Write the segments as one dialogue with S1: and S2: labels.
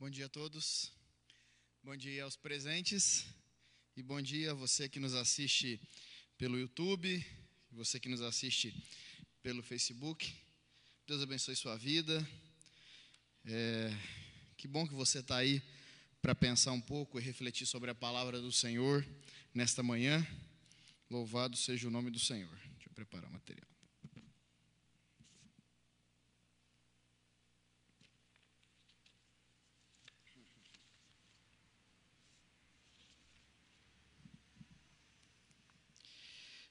S1: Bom dia a todos. Bom dia aos presentes e bom dia a você que nos assiste pelo YouTube, você que nos assiste pelo Facebook. Deus abençoe sua vida. É, que bom que você está aí para pensar um pouco e refletir sobre a palavra do Senhor nesta manhã. Louvado seja o nome do Senhor. Deixa eu preparar o material.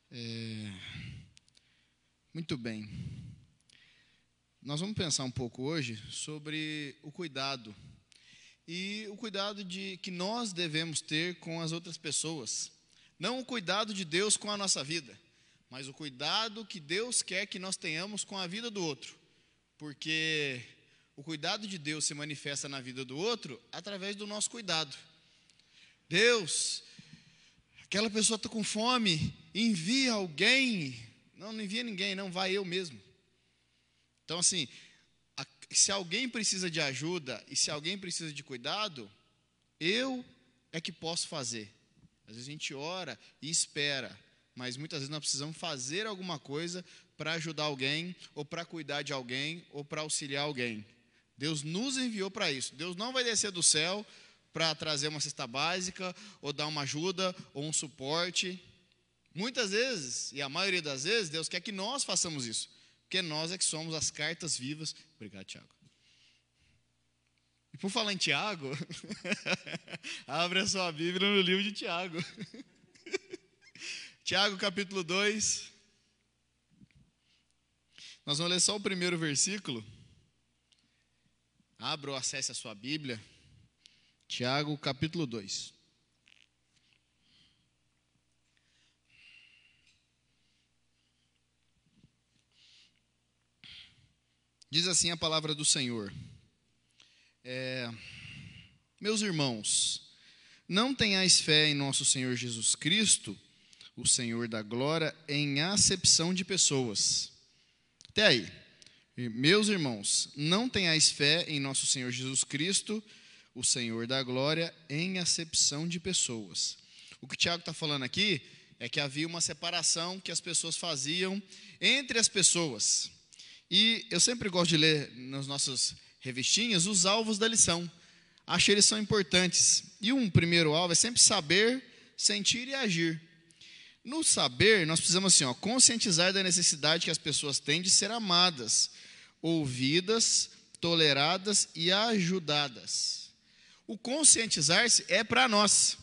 S1: É, muito bem. Nós vamos pensar um pouco hoje sobre o cuidado e o cuidado de que nós devemos ter com as outras pessoas. Não o cuidado de Deus com a nossa vida, mas o cuidado que Deus quer que nós tenhamos com a vida do outro. Porque o cuidado de Deus se manifesta na vida do outro através do nosso cuidado. Deus, aquela pessoa está com fome, envia alguém. Não, não envia ninguém, não, vai eu mesmo. Então, assim, a, se alguém precisa de ajuda e se alguém precisa de cuidado, eu é que posso fazer. Às vezes a gente ora e espera, mas muitas vezes nós precisamos fazer alguma coisa para ajudar alguém, ou para cuidar de alguém, ou para auxiliar alguém. Deus nos enviou para isso. Deus não vai descer do céu para trazer uma cesta básica, ou dar uma ajuda, ou um suporte. Muitas vezes, e a maioria das vezes, Deus quer que nós façamos isso, porque nós é que somos as cartas vivas. Obrigado, Tiago. E por falar em Tiago, abre a sua Bíblia no livro de Tiago. Tiago, capítulo 2. Nós vamos ler só o primeiro versículo. Abra ou acesse a sua Bíblia. Tiago, capítulo 2. Diz assim a palavra do Senhor. É, meus irmãos, não tenhais fé em nosso Senhor Jesus Cristo, o Senhor da glória, em acepção de pessoas. Até aí. Meus irmãos, não tenhais fé em nosso Senhor Jesus Cristo, o Senhor da glória, em acepção de pessoas. O que o Tiago está falando aqui é que havia uma separação que as pessoas faziam entre as pessoas. E eu sempre gosto de ler nas nossas revistinhas os alvos da lição. Acho eles são importantes. E um primeiro alvo é sempre saber, sentir e agir. No saber, nós precisamos assim, ó, conscientizar da necessidade que as pessoas têm de ser amadas, ouvidas, toleradas e ajudadas. O conscientizar-se é para nós.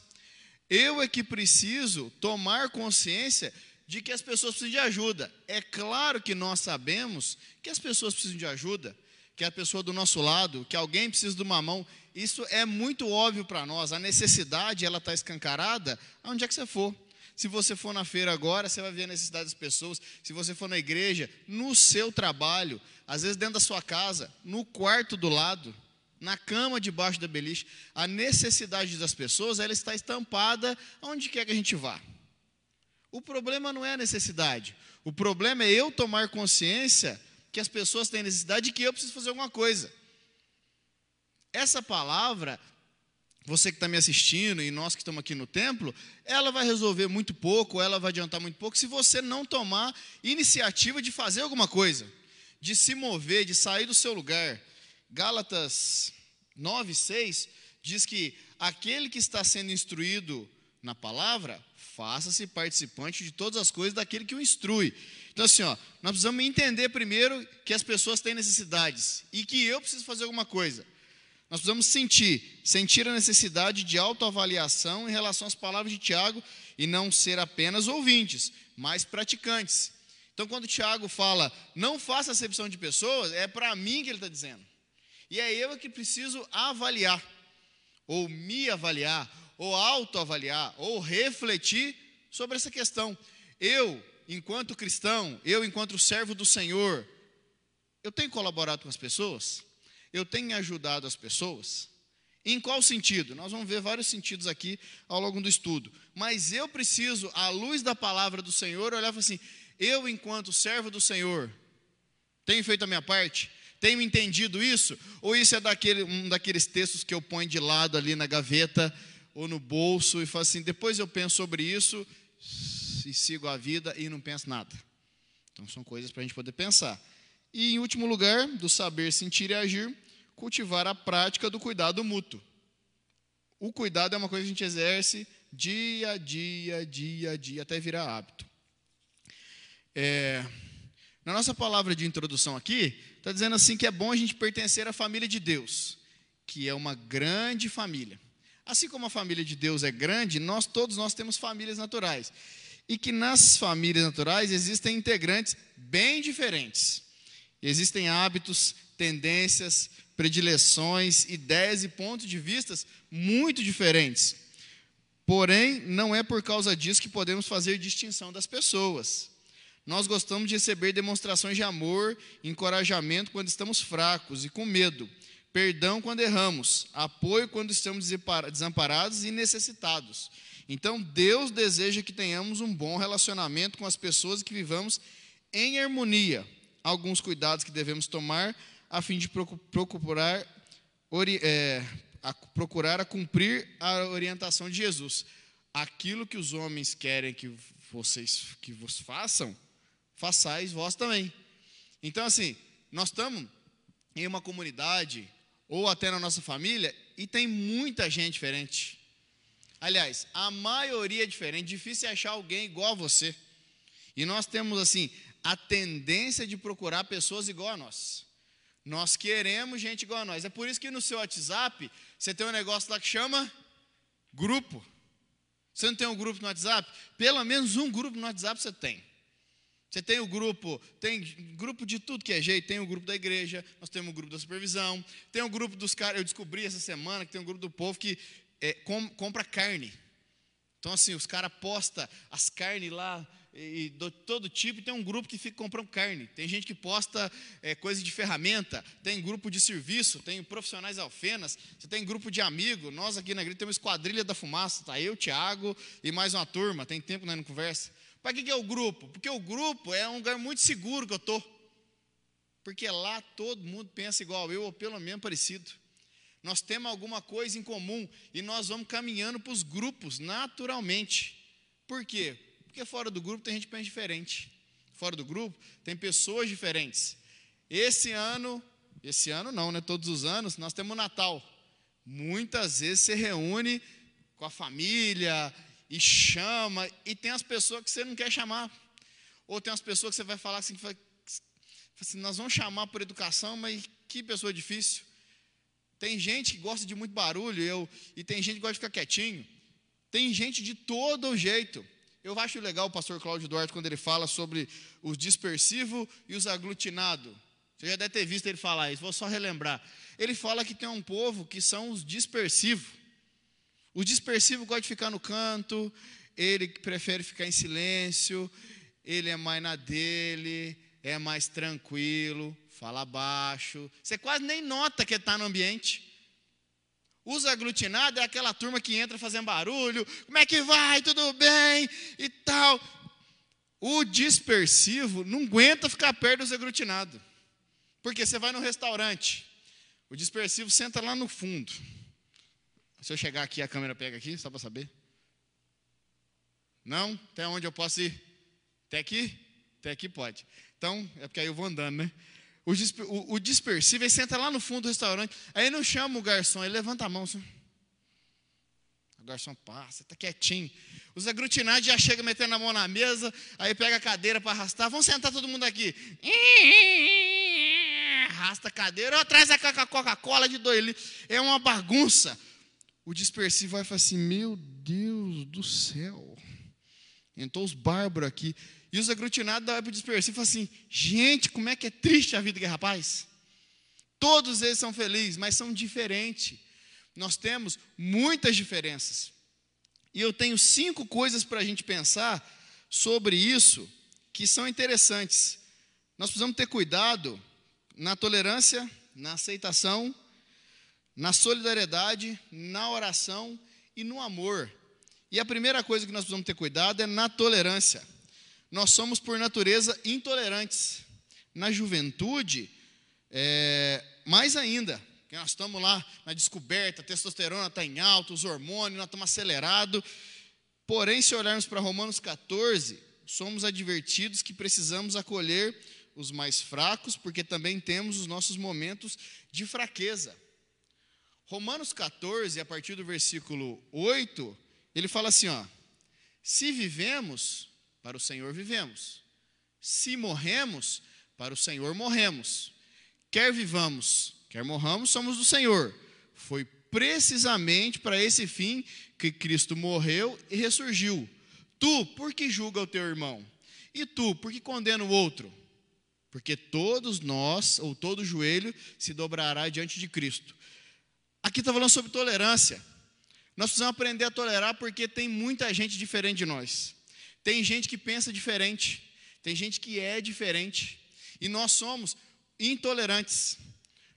S1: Eu é que preciso tomar consciência de que as pessoas precisam de ajuda. É claro que nós sabemos que as pessoas precisam de ajuda, que a pessoa do nosso lado, que alguém precisa de uma mão. Isso é muito óbvio para nós. A necessidade, ela está escancarada aonde é que você for. Se você for na feira agora, você vai ver a necessidade das pessoas. Se você for na igreja, no seu trabalho, às vezes dentro da sua casa, no quarto do lado, na cama debaixo da beliche, a necessidade das pessoas, ela está estampada aonde quer que a gente vá. O problema não é a necessidade. O problema é eu tomar consciência que as pessoas têm necessidade e que eu preciso fazer alguma coisa. Essa palavra, você que está me assistindo e nós que estamos aqui no templo, ela vai resolver muito pouco, ela vai adiantar muito pouco se você não tomar iniciativa de fazer alguma coisa, de se mover, de sair do seu lugar. Gálatas 9, 6 diz que aquele que está sendo instruído na palavra, faça-se participante de todas as coisas daquele que o instrui. Então, assim, ó, nós precisamos entender primeiro que as pessoas têm necessidades e que eu preciso fazer alguma coisa. Nós precisamos sentir, sentir a necessidade de autoavaliação em relação às palavras de Tiago e não ser apenas ouvintes, mas praticantes. Então, quando Tiago fala, não faça acepção de pessoas, é para mim que ele está dizendo. E é eu que preciso avaliar, ou me avaliar, ou autoavaliar, ou refletir sobre essa questão. Eu enquanto cristão, eu, enquanto servo do Senhor, eu tenho colaborado com as pessoas? Eu tenho ajudado as pessoas? Em qual sentido? Nós vamos ver vários sentidos aqui ao longo do estudo. Mas eu preciso, à luz da palavra do Senhor, olhar e falar assim: eu, enquanto servo do Senhor, tenho feito a minha parte? Tenho entendido isso? Ou isso é daquele, um daqueles textos que eu ponho de lado ali na gaveta ou no bolso e falo assim: depois eu penso sobre isso e sigo a vida e não penso nada? Então são coisas para a gente poder pensar. E em último lugar, do saber sentir e agir, cultivar a prática do cuidado mútuo. O cuidado é uma coisa que a gente exerce dia a dia, dia a dia, até virar hábito. É, na nossa palavra de introdução aqui, está dizendo assim que é bom a gente pertencer à família de Deus, que é uma grande família. Assim como a família de Deus é grande, nós todos nós temos famílias naturais. E que nas famílias naturais existem integrantes bem diferentes. Existem hábitos, tendências, predileções, ideias e pontos de vistas muito diferentes. Porém, não é por causa disso que podemos fazer distinção das pessoas. Nós gostamos de receber demonstrações de amor, encorajamento quando estamos fracos e com medo, perdão quando erramos, apoio quando estamos desamparados e necessitados. Então, Deus deseja que tenhamos um bom relacionamento com as pessoas e que vivamos em harmonia. Alguns cuidados que devemos tomar a fim de procurar, é, a, procurar a cumprir a orientação de Jesus. Aquilo que os homens querem que vocês que vos façam, façais vós também. Então, assim, nós estamos em uma comunidade, ou até na nossa família, e tem muita gente diferente. Aliás, a maioria é diferente, difícil é achar alguém igual a você. E nós temos, assim, a tendência de procurar pessoas igual a nós. Nós queremos gente igual a nós. É por isso que no seu WhatsApp você tem um negócio lá que chama grupo. Você não tem um grupo no WhatsApp? Pelo menos um grupo no WhatsApp você tem. Você tem o grupo, tem grupo de tudo que é jeito, tem o grupo da igreja, nós temos o grupo da supervisão, tem o grupo dos caras, eu descobri essa semana que tem um grupo do povo que é, com, compra carne. Então, assim, os caras postam as carnes lá, e de todo tipo, tem um grupo que fica comprando carne. Tem gente que posta é, coisa de ferramenta, tem grupo de serviço, tem profissionais alfenas, você tem grupo de amigo. Nós aqui na igreja temos esquadrilha da fumaça, tá eu, Tiago e mais uma turma. Tem tempo nós não conversa. Para que, que é o grupo? Porque o grupo é um lugar muito seguro que eu estou. Porque lá todo mundo pensa igual eu, ou pelo menos parecido. Nós temos alguma coisa em comum e nós vamos caminhando para os grupos naturalmente. Por quê? Porque fora do grupo tem gente pensa diferente. Fora do grupo tem pessoas diferentes. Esse ano, esse ano não, né? Todos os anos, nós temos Natal. Muitas vezes você reúne com a família e chama, e tem as pessoas que você não quer chamar. Ou tem as pessoas que você vai falar assim, assim nós vamos chamar por educação, mas que pessoa difícil. Tem gente que gosta de muito barulho, eu, e tem gente que gosta de ficar quietinho. Tem gente de todo jeito. Eu acho legal o pastor Cláudio Duarte quando ele fala sobre os dispersivos e os aglutinados. Você já deve ter visto ele falar isso, vou só relembrar. Ele fala que tem um povo que são os dispersivos. O dispersivo gosta de ficar no canto, ele prefere ficar em silêncio, ele é mais na dele, é mais tranquilo, fala baixo. Você quase nem nota que está no ambiente. Os aglutinados é aquela turma que entra fazendo barulho, como é que vai, tudo bem e tal. O dispersivo não aguenta ficar perto dos aglutinados. Porque você vai no restaurante, o dispersivo senta lá no fundo. Se eu chegar aqui, a câmera pega aqui, só para saber. Não? Até onde eu posso ir? Até aqui? Até aqui pode. Então, é porque aí eu vou andando, né? O, disper, o, o dispersivo, ele senta lá no fundo do restaurante, aí não chama o garçom, ele levanta a mão assim. O garçom passa, está quietinho. Os aglutinados já chegam metendo a mão na mesa, aí pega a cadeira para arrastar. Vamos sentar todo mundo aqui. Arrasta a cadeira, ou traz a Coca-Cola de dois litros. É uma bagunça. O dispersivo vai falar assim: Meu Deus do céu. Entrou os bárbaros aqui. E os aglutinados da para dispersar e falam assim: gente, como é que é triste a vida que é rapaz? Todos eles são felizes, mas são diferentes. Nós temos muitas diferenças. E eu tenho cinco coisas para a gente pensar sobre isso que são interessantes. Nós precisamos ter cuidado na tolerância, na aceitação, na solidariedade, na oração e no amor. E a primeira coisa que nós precisamos ter cuidado é na tolerância nós somos, por natureza, intolerantes. Na juventude, É, mais ainda, que nós estamos lá na descoberta, a testosterona está em alta, os hormônios, nós estamos acelerados. Porém, se olharmos para Romanos 14, somos advertidos que precisamos acolher os mais fracos, porque também temos os nossos momentos de fraqueza. Romanos 14, a partir do versículo 8, ele fala assim: ó, se vivemos, para o Senhor vivemos, se morremos, para o Senhor morremos. Quer vivamos, quer morramos, somos do Senhor. Foi precisamente para esse fim que Cristo morreu e ressurgiu. Tu, por que julga o teu irmão? E tu, por que condena o outro? Porque todos nós, ou todo joelho, se dobrará diante de Cristo. Aqui está falando sobre tolerância. Nós precisamos aprender a tolerar porque tem muita gente diferente de nós. Tem gente que pensa diferente. Tem gente que é diferente. E nós somos intolerantes.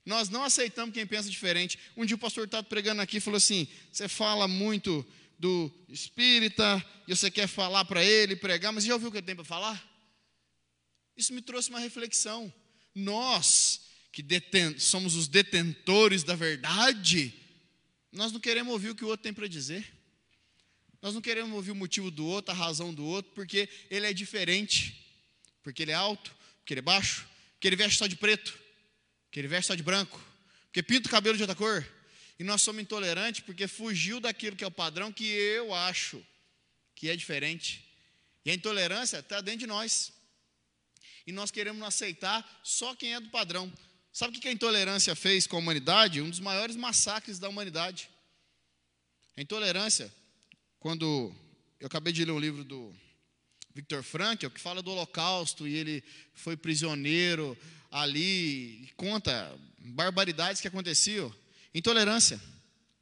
S1: Nós não aceitamos quem pensa diferente. Um dia o pastor estava pregando aqui e falou assim: você fala muito do espírita e você quer falar para ele, pregar, mas já ouviu o que ele tem para falar? Isso me trouxe uma reflexão. Nós, que deten somos os detentores da verdade, nós não queremos ouvir o que o outro tem para dizer. Nós não queremos ouvir o motivo do outro, a razão do outro, porque ele é diferente. Porque ele é alto, porque ele é baixo, que ele veste só de preto, que ele veste só de branco, porque pinta o cabelo de outra cor. E nós somos intolerantes porque fugiu daquilo que é o padrão que eu acho que é diferente. E a intolerância está dentro de nós. E nós queremos aceitar só quem é do padrão. Sabe o que a intolerância fez com a humanidade? Um dos maiores massacres da humanidade. A intolerância, quando eu acabei de ler o livro do Victor Frankl, que fala do Holocausto e ele foi prisioneiro ali, e conta barbaridades que aconteciam. Intolerância.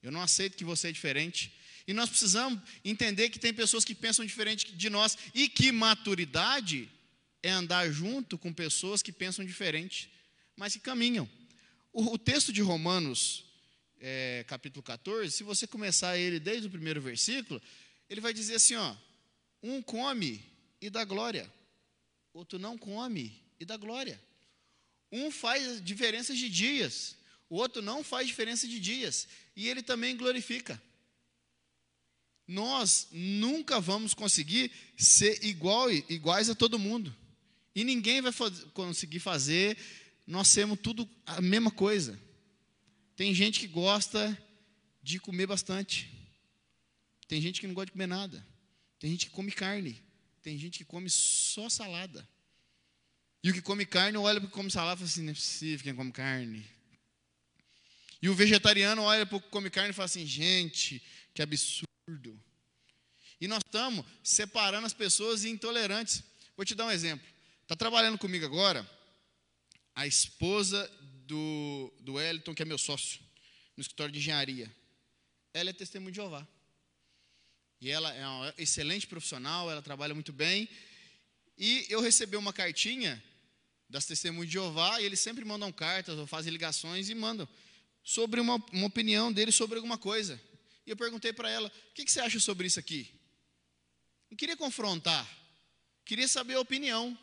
S1: Eu não aceito que você é diferente. E nós precisamos entender que tem pessoas que pensam diferente de nós e que maturidade é andar junto com pessoas que pensam diferente, mas que caminham. O, o texto de Romanos, é, capítulo 14, se você começar ele desde o primeiro versículo, ele vai dizer assim: ó, um come e dá glória, outro não come e dá glória. Um faz diferenças de dias, o outro não faz diferença de dias, e ele também glorifica. Nós nunca vamos conseguir ser igual, iguais a todo mundo. E ninguém vai conseguir fazer, nós sermos tudo a mesma coisa. Tem gente que gosta de comer bastante. Tem gente que não gosta de comer nada. Tem gente que come carne. Tem gente que come só salada. E o que come carne olha para o que come salada e fala assim: não é possível quem come carne. E o vegetariano olha para o que come carne e fala assim: gente, que absurdo. E nós estamos separando as pessoas intolerantes. Vou te dar um exemplo. Está trabalhando comigo agora a esposa do, do Wellington, que é meu sócio, no escritório de engenharia. Ela é testemunho de Jeová. E ela é uma excelente profissional, ela trabalha muito bem. E eu recebi uma cartinha das testemunhas de Jeová, e eles sempre mandam cartas ou fazem ligações e mandam sobre uma, uma opinião dele sobre alguma coisa. E eu perguntei para ela: o que, que você acha sobre isso aqui? Não queria confrontar, queria saber a opinião.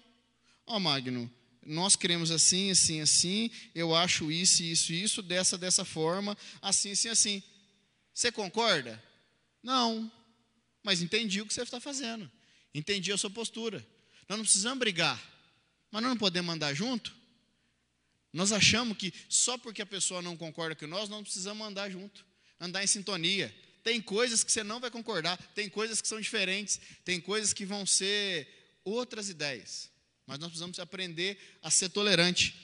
S1: Ó, oh, Magno, nós queremos assim, assim, assim, eu acho isso, isso, isso, dessa, dessa forma, assim, assim, assim. Você concorda? Não mas entendi o que você está fazendo, entendi a sua postura. Nós não precisamos brigar, mas nós não podemos andar junto. Nós achamos que só porque a pessoa não concorda com nós, nós não precisamos andar junto, andar em sintonia. Tem coisas que você não vai concordar, tem coisas que são diferentes, tem coisas que vão ser outras ideias. Mas nós precisamos aprender a ser tolerante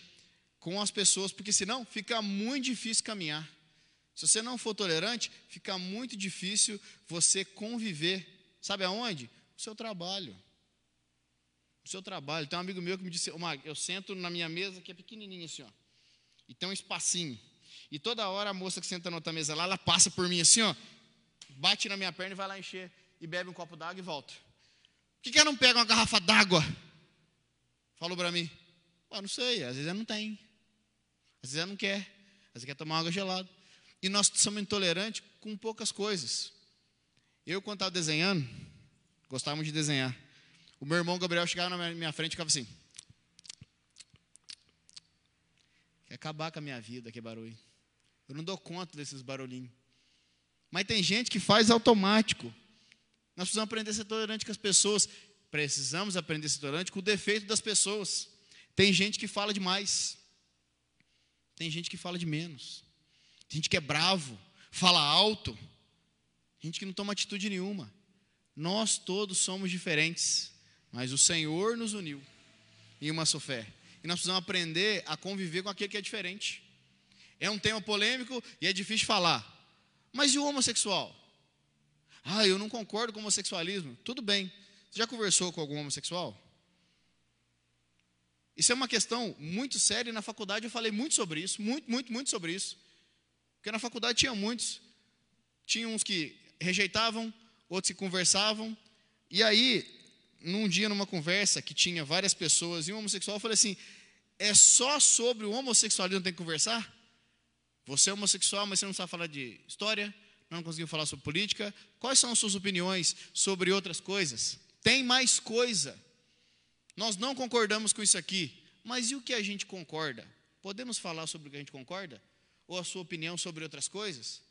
S1: com as pessoas, porque senão fica muito difícil caminhar. Se você não for tolerante, fica muito difícil você conviver. Sabe aonde? No seu trabalho. No seu trabalho. Tem um amigo meu que me disse, Mag, eu sento na minha mesa que é pequenininha assim, ó. E tem um espacinho. E toda hora a moça que senta na outra mesa lá, ela passa por mim assim, ó. Bate na minha perna e vai lá encher. E bebe um copo d'água e volta. Por que, que ela não pega uma garrafa d'água? Falou para mim. Não sei, às vezes ela não tem. Às vezes ela não quer. Às vezes quer tomar água gelada. E nós somos intolerantes com poucas coisas. Eu, quando estava desenhando, gostava de desenhar. O meu irmão Gabriel chegava na minha frente e ficava assim. quer acabar com a minha vida, que barulho. Eu não dou conta desses barulhinhos. Mas tem gente que faz automático. Nós precisamos aprender a ser tolerante com as pessoas. Precisamos aprender a ser tolerante com o defeito das pessoas. Tem gente que fala demais. Tem gente que fala de menos. Tem gente que é bravo, fala alto. Gente que não toma atitude nenhuma. Nós todos somos diferentes, mas o Senhor nos uniu em uma só fé. E nós precisamos aprender a conviver com aquele que é diferente. É um tema polêmico e é difícil falar. Mas e o homossexual? Ah, eu não concordo com o homossexualismo. Tudo bem. Já conversou com algum homossexual? Isso é uma questão muito séria na faculdade eu falei muito sobre isso, muito, muito, muito sobre isso. Porque na faculdade tinha muitos. Tinha uns que rejeitavam, outros que conversavam. E aí, num dia, numa conversa que tinha várias pessoas e um homossexual, eu falei assim: é só sobre o homossexualismo que tem que conversar? Você é homossexual, mas você não sabe falar de história, não conseguiu falar sobre política. Quais são as suas opiniões sobre outras coisas? Tem mais coisa. Nós não concordamos com isso aqui, mas e o que a gente concorda? Podemos falar sobre o que a gente concorda? Ou a sua opinião sobre outras coisas?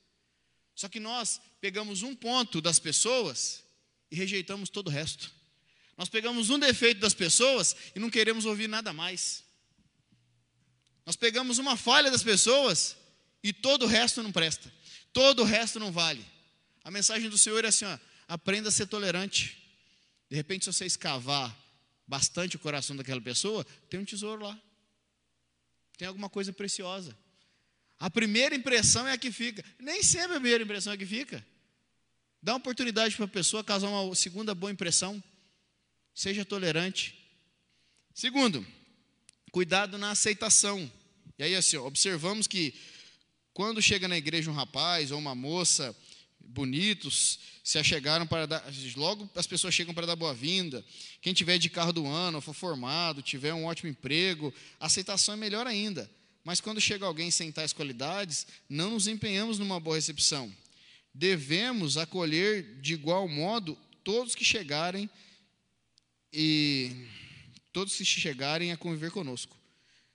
S1: Só que nós pegamos um ponto das pessoas e rejeitamos todo o resto. Nós pegamos um defeito das pessoas e não queremos ouvir nada mais. Nós pegamos uma falha das pessoas e todo o resto não presta. Todo o resto não vale. A mensagem do Senhor é assim: ó, aprenda a ser tolerante. De repente, se você escavar bastante o coração daquela pessoa, tem um tesouro lá. Tem alguma coisa preciosa. A primeira impressão é a que fica. Nem sempre a primeira impressão é a que fica. Dá uma oportunidade para a pessoa causar uma segunda boa impressão. Seja tolerante. Segundo, cuidado na aceitação. E aí, assim, observamos que quando chega na igreja um rapaz ou uma moça bonitos, se achegaram para dar, logo as pessoas chegam para dar boa-vinda. Quem tiver de carro do ano, for formado, tiver um ótimo emprego, a aceitação é melhor ainda. Mas quando chega alguém sem tais qualidades, não nos empenhamos numa boa recepção. Devemos acolher de igual modo todos que chegarem e todos que chegarem a conviver conosco.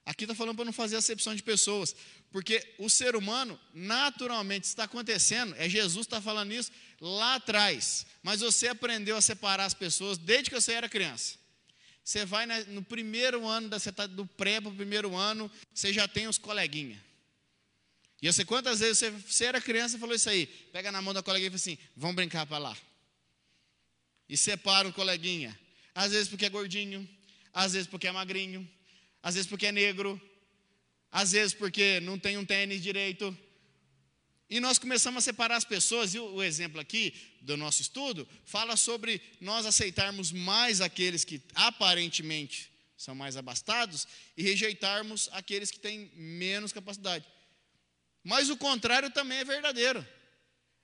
S1: Aqui está falando para não fazer acepção de pessoas, porque o ser humano, naturalmente, está acontecendo, é Jesus está falando isso lá atrás, mas você aprendeu a separar as pessoas desde que você era criança. Você vai no primeiro ano, você está do pré para o primeiro ano, você já tem os coleguinhas. E eu sei quantas vezes você, você era criança e falou isso aí, pega na mão da coleguinha e fala assim, vamos brincar para lá. E separa o coleguinha. Às vezes porque é gordinho, às vezes porque é magrinho, às vezes porque é negro, às vezes porque não tem um tênis direito. E nós começamos a separar as pessoas, e o exemplo aqui do nosso estudo fala sobre nós aceitarmos mais aqueles que aparentemente são mais abastados e rejeitarmos aqueles que têm menos capacidade. Mas o contrário também é verdadeiro.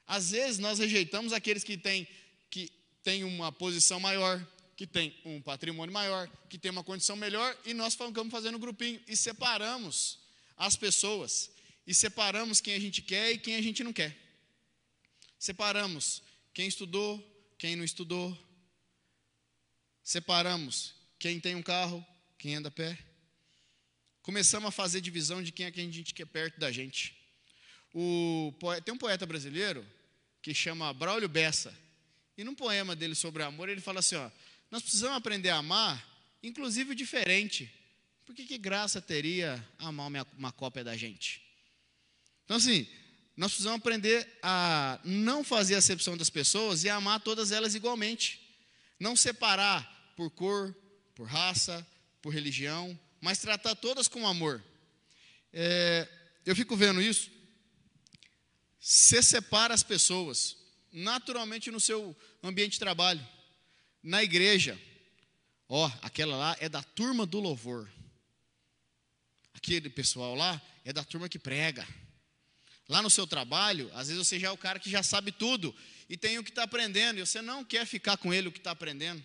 S1: Às vezes nós rejeitamos aqueles que têm, que têm uma posição maior, que têm um patrimônio maior, que têm uma condição melhor, e nós ficamos fazendo um grupinho e separamos as pessoas e separamos quem a gente quer e quem a gente não quer. Separamos quem estudou, quem não estudou. Separamos quem tem um carro, quem anda a pé. Começamos a fazer divisão de quem é que a gente quer perto da gente. O, tem um poeta brasileiro que chama Braulio Bessa. E num poema dele sobre amor, ele fala assim: ó, nós precisamos aprender a amar, inclusive o diferente. Por que, que graça teria amar uma, cópia da gente? Então, assim, nós precisamos aprender a não fazer acepção das pessoas e amar todas elas igualmente. Não separar por cor, por raça, por religião, mas tratar todas com amor. É, eu fico vendo isso. Você separa as pessoas, naturalmente no seu ambiente de trabalho, na igreja. Ó, oh, aquela lá é da turma do louvor. Aquele pessoal lá é da turma que prega. Lá no seu trabalho, às vezes você já é o cara que já sabe tudo e tem o que está aprendendo, e você não quer ficar com ele o que está aprendendo.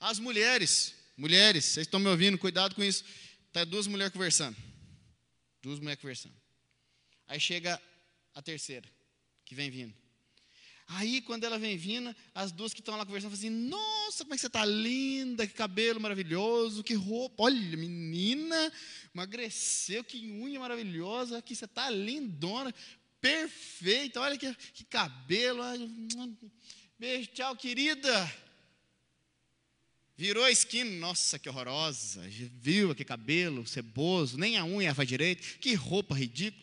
S1: As mulheres, mulheres, vocês estão me ouvindo, cuidado com isso. Está duas mulheres conversando. Duas mulheres conversando. Aí chega a terceira, que vem vindo. Aí, quando ela vem vindo, as duas que estão lá conversando, falam assim: Nossa, como é que você está linda, que cabelo maravilhoso, que roupa. Olha, menina, emagreceu, que unha maravilhosa, que você está lindona, perfeita, olha que, que cabelo. Beijo, tchau, querida. Virou a esquina, nossa, que horrorosa. Viu que cabelo ceboso, nem a unha faz direito, que roupa ridícula.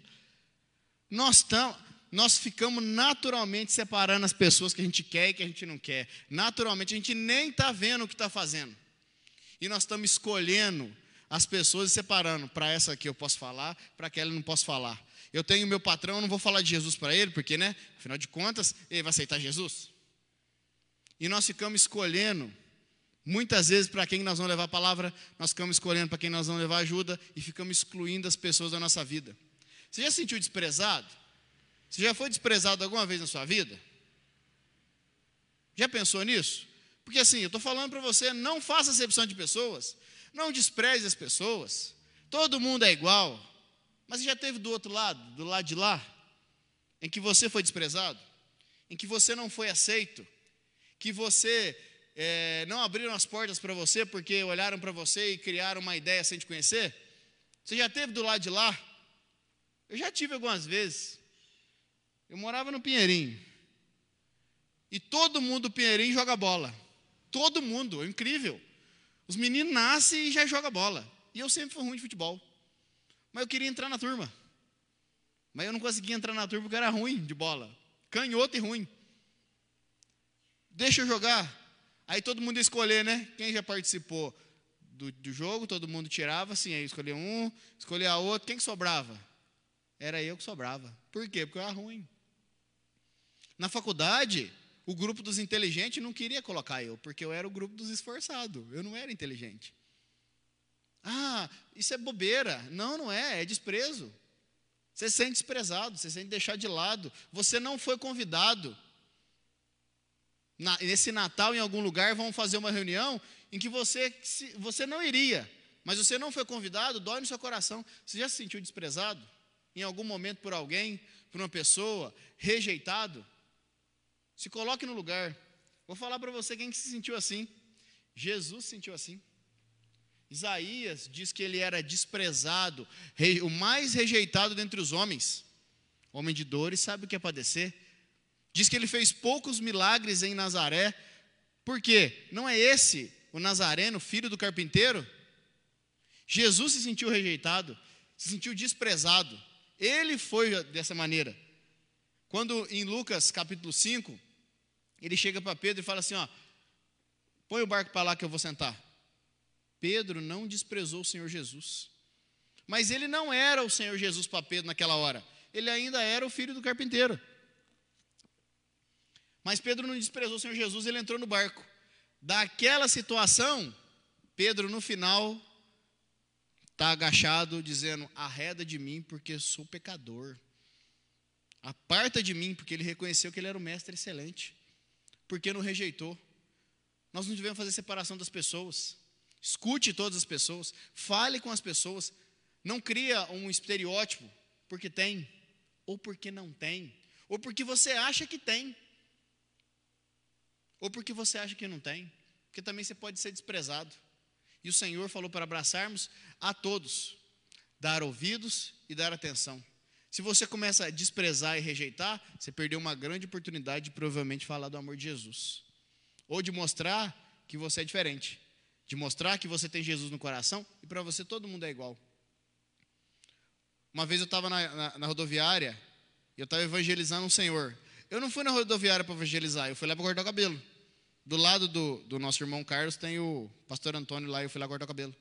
S1: Nós estamos nós ficamos naturalmente separando as pessoas que a gente quer e que a gente não quer. Naturalmente, a gente nem está vendo o que está fazendo. E nós estamos escolhendo as pessoas e separando. Para essa aqui eu posso falar, para aquela eu não posso falar. Eu tenho meu patrão, eu não vou falar de Jesus para ele, porque, né? Afinal de contas, ele vai aceitar Jesus. E nós ficamos escolhendo, muitas vezes, para quem nós vamos levar a palavra, nós ficamos escolhendo para quem nós vamos levar ajuda e ficamos excluindo as pessoas da nossa vida. Você já se sentiu desprezado? Você já foi desprezado alguma vez na sua vida? Já pensou nisso? Porque assim, eu estou falando para você, não faça acepção de pessoas, não despreze as pessoas, todo mundo é igual. Mas já teve do outro lado, do lado de lá, em que você foi desprezado, em que você não foi aceito, que você é, não abriram as portas para você porque olharam para você e criaram uma ideia sem te conhecer? Você já teve do lado de lá? Eu já tive algumas vezes. Eu morava no Pinheirinho. E todo mundo do Pinheirinho joga bola. Todo mundo, é incrível. Os meninos nascem e já jogam bola. E eu sempre fui ruim de futebol. Mas eu queria entrar na turma. Mas eu não conseguia entrar na turma porque era ruim de bola. Canhoto e ruim. Deixa eu jogar. Aí todo mundo ia escolher, né? Quem já participou do, do jogo, todo mundo tirava, assim, aí escolhia um, escolhia outro. Quem que sobrava? Era eu que sobrava. Por quê? Porque eu era ruim. Na faculdade, o grupo dos inteligentes não queria colocar eu, porque eu era o grupo dos esforçados, eu não era inteligente. Ah, isso é bobeira. Não, não é, é desprezo. Você se sente desprezado, você se sente deixado de lado. Você não foi convidado. Na, nesse Natal, em algum lugar, vão fazer uma reunião em que você, você não iria, mas você não foi convidado, dói no seu coração. Você já se sentiu desprezado? Em algum momento por alguém, por uma pessoa, rejeitado? Se coloque no lugar. Vou falar para você quem se sentiu assim. Jesus se sentiu assim. Isaías diz que ele era desprezado, o mais rejeitado dentre os homens. Homem de dores, sabe o que é padecer? Diz que ele fez poucos milagres em Nazaré. Por quê? Não é esse o Nazareno, filho do carpinteiro? Jesus se sentiu rejeitado, se sentiu desprezado. Ele foi dessa maneira. Quando em Lucas capítulo 5, ele chega para Pedro e fala assim: ó, põe o barco para lá que eu vou sentar. Pedro não desprezou o Senhor Jesus. Mas ele não era o Senhor Jesus para Pedro naquela hora. Ele ainda era o filho do carpinteiro. Mas Pedro não desprezou o Senhor Jesus, ele entrou no barco. Daquela situação, Pedro no final está agachado, dizendo: Arreda de mim, porque sou pecador. Aparta de mim, porque ele reconheceu que ele era o mestre excelente porque não rejeitou. Nós não devemos fazer separação das pessoas. Escute todas as pessoas, fale com as pessoas. Não cria um estereótipo porque tem, ou porque não tem, ou porque você acha que tem, ou porque você acha que não tem, porque também você pode ser desprezado. E o Senhor falou para abraçarmos a todos, dar ouvidos e dar atenção. Se você começa a desprezar e rejeitar, você perdeu uma grande oportunidade de provavelmente falar do amor de Jesus. Ou de mostrar que você é diferente. De mostrar que você tem Jesus no coração e para você todo mundo é igual. Uma vez eu estava na, na, na, rodoviária e eu estava evangelizando um senhor. Eu não fui na rodoviária para evangelizar, eu fui lá para cortar o cabelo. Do lado do, do nosso irmão Carlos tem o pastor Antônio lá e eu fui lá cortar o cabelo.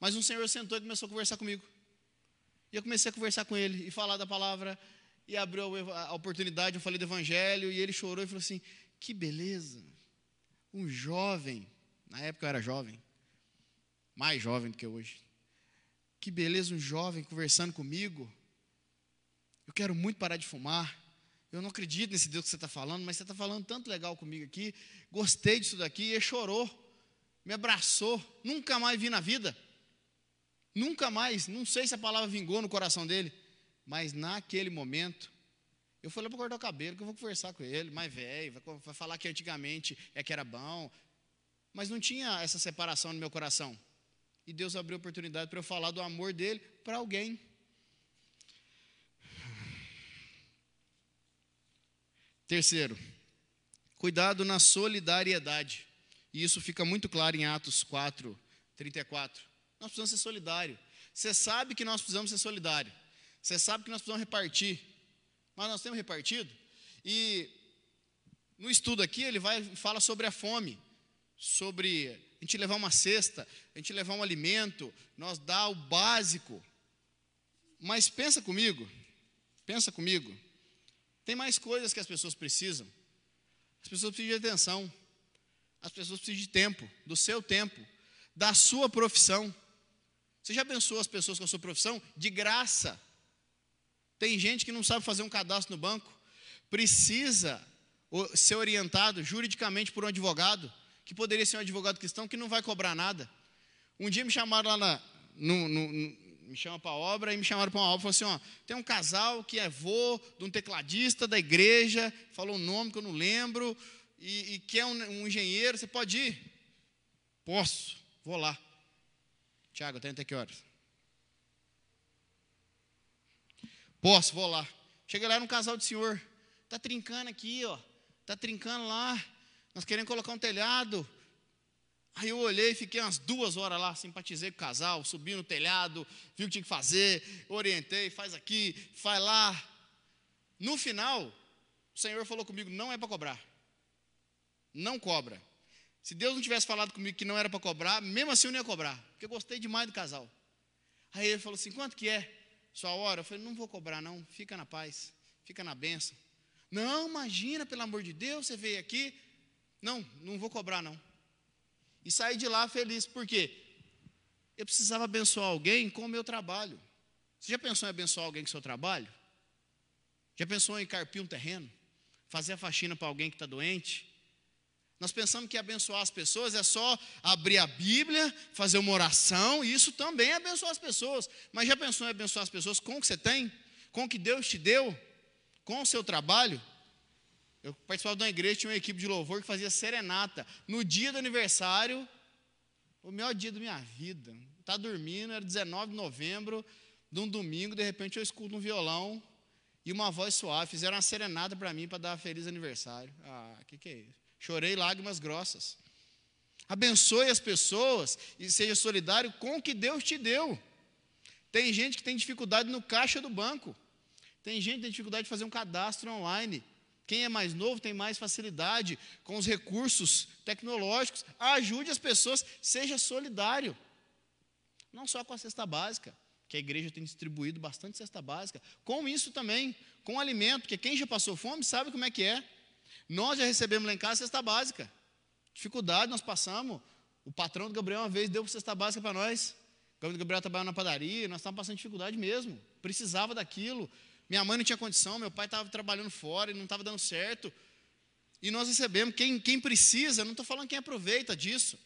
S1: Mas um senhor sentou e começou a conversar comigo. E eu comecei a conversar com ele e falar da palavra. E abriu a oportunidade, eu falei do evangelho. E ele chorou e falou assim: Que beleza. Um jovem. Na época eu era jovem. Mais jovem do que hoje. Que beleza, um jovem conversando comigo. Eu quero muito parar de fumar. Eu não acredito nesse Deus que você está falando, mas você está falando tanto legal comigo aqui. Gostei disso daqui. E ele chorou, me abraçou. Nunca mais vi na vida. Nunca mais, não sei se a palavra vingou no coração dele, mas naquele momento, Eu lá para cortar o cabelo, que eu vou conversar com ele, mais velho, vai, falar que antigamente é que era bom. Mas não tinha essa separação no meu coração. E Deus abriu oportunidade para eu falar do amor dele para alguém. Terceiro, cuidado na solidariedade. E isso fica muito claro em Atos 4, 34. Nós precisamos ser solidários. Você sabe que nós precisamos ser solidários. Você sabe que nós precisamos repartir. Mas nós temos repartido. E no estudo aqui ele vai fala sobre a fome, sobre a gente levar uma cesta, a gente levar um alimento, nós dar o básico. Mas pensa comigo, pensa comigo. Tem mais coisas que as pessoas precisam. As pessoas precisam de atenção. As pessoas precisam de tempo, do seu tempo, da sua profissão. Você já pensou as pessoas com a sua profissão? De graça. Tem gente que não sabe fazer um cadastro no banco, precisa ser orientado juridicamente por um advogado, que poderia ser um advogado cristão que não vai cobrar nada. Um dia me chamaram lá na, no, no, no, me chama para a obra e me chamaram para uma obra, falou assim, ó, tem um casal que é vô de um tecladista da igreja, falou um nome que eu não lembro, e, e quer um, um, engenheiro, você pode ir? Posso, vou lá. Tiago, tem até que horas? Posso, vou lá. Chega lá, era um casal de senhor. Está trincando aqui, ó. Está trincando lá. Nós queremos colocar um telhado. Aí eu olhei, fiquei umas duas horas lá, simpatizei com o casal, subi no telhado, vi o que tinha que fazer, orientei, faz aqui, faz lá. No final, o Senhor falou comigo: não é para cobrar. Não cobra. Se Deus não tivesse falado comigo que não era para cobrar, mesmo assim eu não ia cobrar, porque eu gostei demais do casal. Aí ele falou assim: quanto que é? Sua hora? Eu falei: não vou cobrar, não, fica na paz, fica na benção. Não, imagina, pelo amor de Deus, você veio aqui. Não, não vou cobrar, não. E saí de lá feliz, por quê? Eu precisava abençoar alguém com o meu trabalho. Você já pensou em abençoar alguém com o seu trabalho? Já pensou em carpir um terreno? Fazer a faxina para alguém que está doente? Nós pensamos que abençoar as pessoas é só abrir a Bíblia, fazer uma oração, e isso também é abençoar as pessoas. Mas já pensou em abençoar as pessoas com o que você tem? Com o que Deus te deu? Com o seu trabalho? Eu participava de uma igreja, tinha uma equipe de louvor que fazia serenata. No dia do aniversário, o melhor dia da minha vida. Está dormindo, era 19 de novembro, de um domingo, de repente eu escuto um violão e uma voz suave. Fizeram uma serenata para mim para dar feliz aniversário. Ah, o que, que é isso? Chorei lágrimas grossas. Abençoe as pessoas e seja solidário com o que Deus te deu. Tem gente que tem dificuldade no caixa do banco. Tem gente que tem dificuldade de fazer um cadastro online. Quem é mais novo tem mais facilidade com os recursos tecnológicos. Ajude as pessoas, seja solidário. Não só com a cesta básica, que a igreja tem distribuído bastante cesta básica, com isso também, com alimento, porque quem já passou fome sabe como é que é. Nós já recebemos lá em casa cesta básica. Dificuldade nós passamos. O patrão do Gabriel uma vez deu cesta básica para nós. O Gabriel trabalhava na padaria, nós estávamos passando dificuldade mesmo. Precisava daquilo. Minha mãe não tinha condição, meu pai estava trabalhando fora e não estava dando certo. E nós recebemos. Quem, quem precisa, não estou falando quem aproveita disso,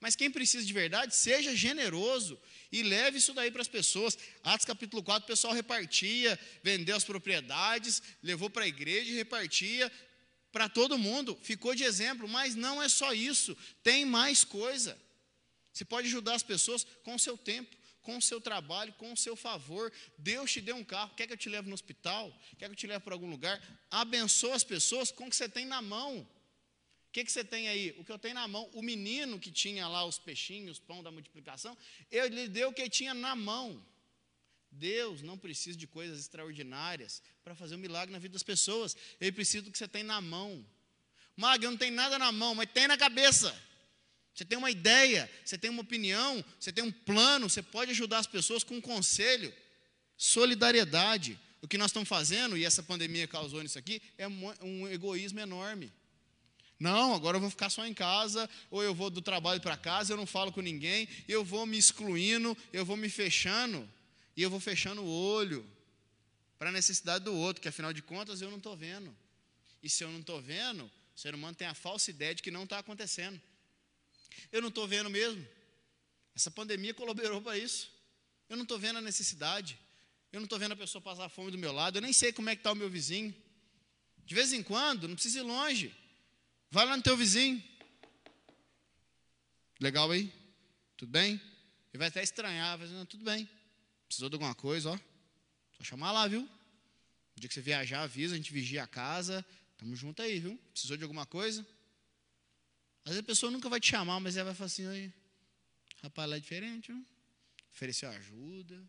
S1: mas quem precisa de verdade, seja generoso e leve isso daí para as pessoas. Atos capítulo 4, o pessoal repartia, vendeu as propriedades, levou para a igreja e repartia para todo mundo, ficou de exemplo, mas não é só isso, tem mais coisa. Você pode ajudar as pessoas com o seu tempo, com o seu trabalho, com o seu favor. Deus te deu um carro, quer que eu te leve no hospital? Quer que eu te leve para algum lugar? Abençoa as pessoas com o que você tem na mão. O que, que você tem aí? O que eu tenho na mão. O menino que tinha lá os peixinhos, pão da multiplicação, ele lhe deu o que tinha na mão. Deus não precisa de coisas extraordinárias para fazer um milagre na vida das pessoas. Ele precisa do que você tem na mão. Mag, eu não tenho nada na mão, mas tem na cabeça. Você tem uma ideia, você tem uma opinião, você tem um plano, você pode ajudar as pessoas com um conselho. Solidariedade. O que nós estamos fazendo, e essa pandemia causou nisso aqui, é um egoísmo enorme. Não, agora eu vou ficar só em casa, ou eu vou do trabalho para casa, eu não falo com ninguém, eu vou me excluindo, eu vou me fechando. E eu vou fechando o olho para a necessidade do outro, que afinal de contas eu não estou vendo. E se eu não estou vendo, o ser humano tem a falsa ideia de que não está acontecendo. Eu não estou vendo mesmo. Essa pandemia colaborou para isso. Eu não estou vendo a necessidade. Eu não estou vendo a pessoa passar fome do meu lado. Eu nem sei como é que está o meu vizinho. De vez em quando, não precisa ir longe. Vai lá no teu vizinho. Legal aí? Tudo bem? Ele vai até estranhar, vai dizer, tudo bem. Precisou de alguma coisa, ó. Só chamar lá, viu? No dia que você viajar, avisa, a gente vigia a casa. Tamo junto aí, viu? Precisou de alguma coisa? Às vezes a pessoa nunca vai te chamar, mas ela vai falar assim, oi, rapaz, lá é diferente, viu? Ofereceu ajuda.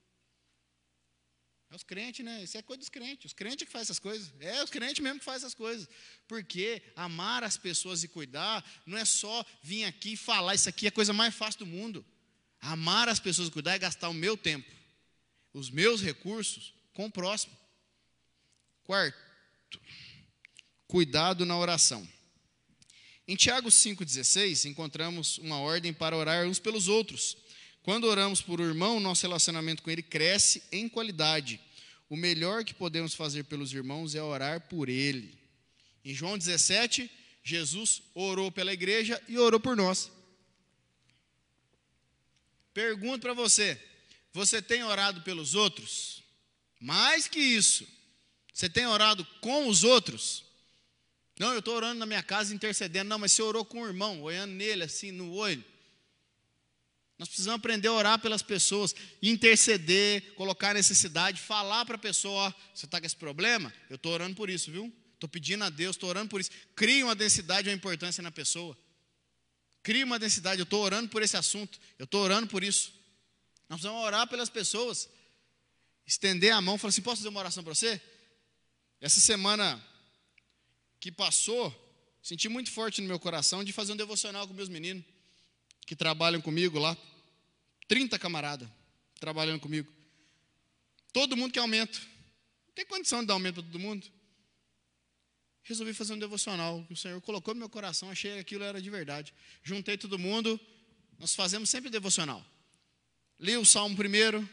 S1: É os crentes, né? Isso é coisa dos crentes. Os crentes que fazem essas coisas. É os crentes mesmo que fazem essas coisas. Porque amar as pessoas e cuidar não é só vir aqui e falar, isso aqui é a coisa mais fácil do mundo. Amar as pessoas e cuidar é gastar o meu tempo, os meus recursos com o próximo. Quarto, cuidado na oração. Em Tiago 5,16, encontramos uma ordem para orar uns pelos outros. Quando oramos por um irmão, nosso relacionamento com ele cresce em qualidade. O melhor que podemos fazer pelos irmãos é orar por ele. Em João 17, Jesus orou pela igreja e orou por nós. Pergunto para você: você tem orado pelos outros? Mais que isso, você tem orado com os outros? Não, eu estou orando na minha casa intercedendo. Não, mas você orou com o irmão, olhando nele assim no olho. Nós precisamos aprender a orar pelas pessoas, interceder, colocar necessidade, falar para a pessoa: ó, você está com esse problema? Eu estou orando por isso, viu? Estou pedindo a Deus, estou orando por isso. Crie uma densidade, uma importância na pessoa. Crie uma densidade. Eu estou orando por esse assunto. Eu estou orando por isso. Nós precisamos orar pelas pessoas. Estender a mão, falar assim: posso fazer uma oração para você? Essa semana que passou, senti muito forte no meu coração de fazer um devocional com meus meninos que trabalham comigo lá. 30 camaradas trabalhando comigo. Todo mundo quer aumento. Não tem condição de dar aumento para todo mundo. Resolvi fazer um devocional que o Senhor colocou no meu coração, achei que aquilo era de verdade. Juntei todo mundo, nós fazemos sempre devocional. Li o salmo primeiro,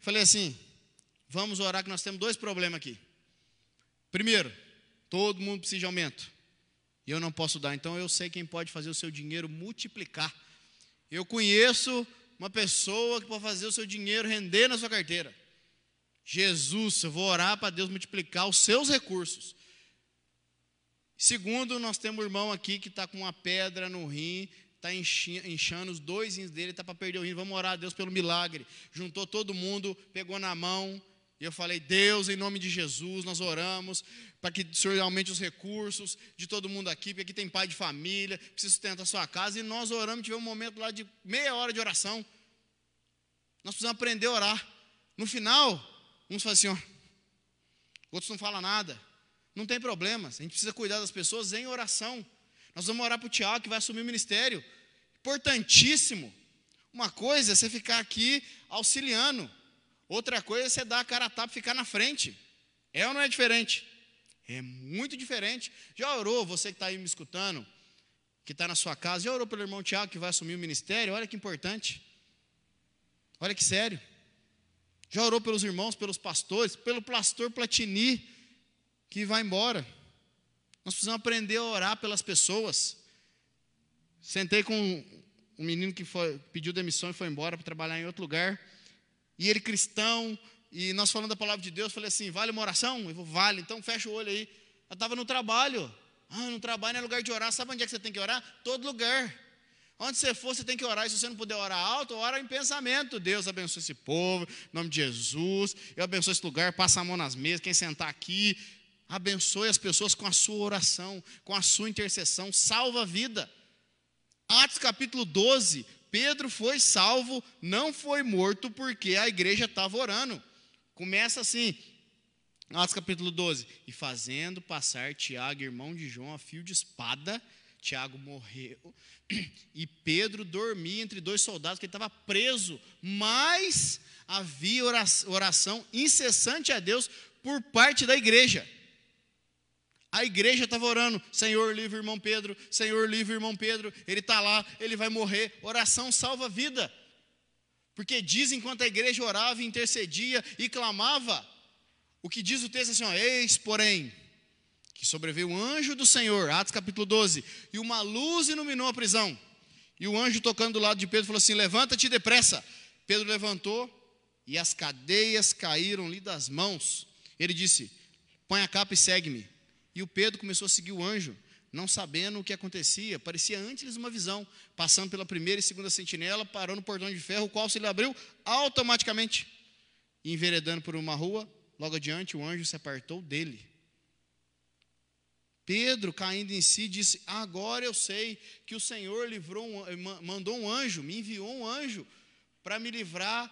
S1: falei assim: vamos orar que nós temos dois problemas aqui. Primeiro, todo mundo precisa de aumento. E eu não posso dar, então eu sei quem pode fazer o seu dinheiro multiplicar. Eu conheço uma pessoa que pode fazer o seu dinheiro render na sua carteira. Jesus, eu vou orar para Deus multiplicar os seus recursos. Segundo, nós temos um irmão aqui que está com uma pedra no rim, está inchando os dois rins dele, está para perder o rim. Vamos orar a Deus pelo milagre. Juntou todo mundo, pegou na mão. E eu falei, Deus, em nome de Jesus, nós oramos para que o Senhor aumente os recursos de todo mundo aqui, porque aqui tem pai de família, precisa sustentar a sua casa, e nós oramos, tivemos um momento lá de meia hora de oração. Nós precisamos aprender a orar. No final, uns falam assim, ó, outros não falam nada. Não tem problema, a gente precisa cuidar das pessoas em oração. Nós vamos orar para o Tiago, que vai assumir o ministério. Importantíssimo. Uma coisa é você ficar aqui auxiliando, outra coisa é você dar a cara a tapa e ficar na frente. É ou não é diferente? É muito diferente. Já orou, você que está aí me escutando, que está na sua casa, já orou pelo irmão Tiago que vai assumir o ministério? Olha que importante. Olha que sério. Já orou pelos irmãos, pelos pastores, pelo pastor Platini, que vai embora. Nós precisamos aprender a orar pelas pessoas. Sentei com um menino que foi, pediu demissão e foi embora para trabalhar em outro lugar. E ele cristão, e nós falando da palavra de Deus, falei assim: vale uma oração? Eu vou, vale, então fecha o olho aí. Eu estava no trabalho. Ah, no trabalho não é lugar de orar. Sabe onde é que você tem que orar? Todo lugar. Onde você for, você tem que orar. E se você não puder orar alto, ora em pensamento. Deus abençoe esse povo, em nome de Jesus. Eu abençoe esse lugar, passa a mão nas mesas. Quem sentar aqui, abençoe as pessoas com a sua oração, com a sua intercessão. Salva a vida. Atos capítulo 12. Pedro foi salvo, não foi morto, porque a igreja estava orando. Começa assim, Atos capítulo 12. E fazendo passar Tiago, irmão de João, a fio de espada, Tiago morreu. E Pedro dormia entre dois soldados, que ele estava preso. Mas havia oração incessante a Deus por parte da igreja. A igreja estava orando, Senhor, livre irmão Pedro, Senhor, livre irmão Pedro, ele está lá, ele vai morrer. Oração salva vida. Porque diz enquanto a igreja orava, intercedia e clamava. O que diz o texto assim: ó, eis, porém, que sobreveio um anjo do Senhor, Atos capítulo 12, e uma luz iluminou a prisão. E o anjo tocando do lado de Pedro falou assim: Levanta-te depressa. Pedro levantou e as cadeias caíram-lhe das mãos. Ele disse: Põe a capa e segue-me. E o Pedro começou a seguir o anjo, não sabendo o que acontecia. Parecia antes uma visão, passando pela primeira e segunda sentinela, parou no portão de ferro, o qual se lhe abriu automaticamente. E enveredando por uma rua, logo adiante o anjo se apartou dele. Pedro, caindo em si, disse: Agora eu sei que o Senhor livrou um, mandou um anjo, me enviou um anjo para me livrar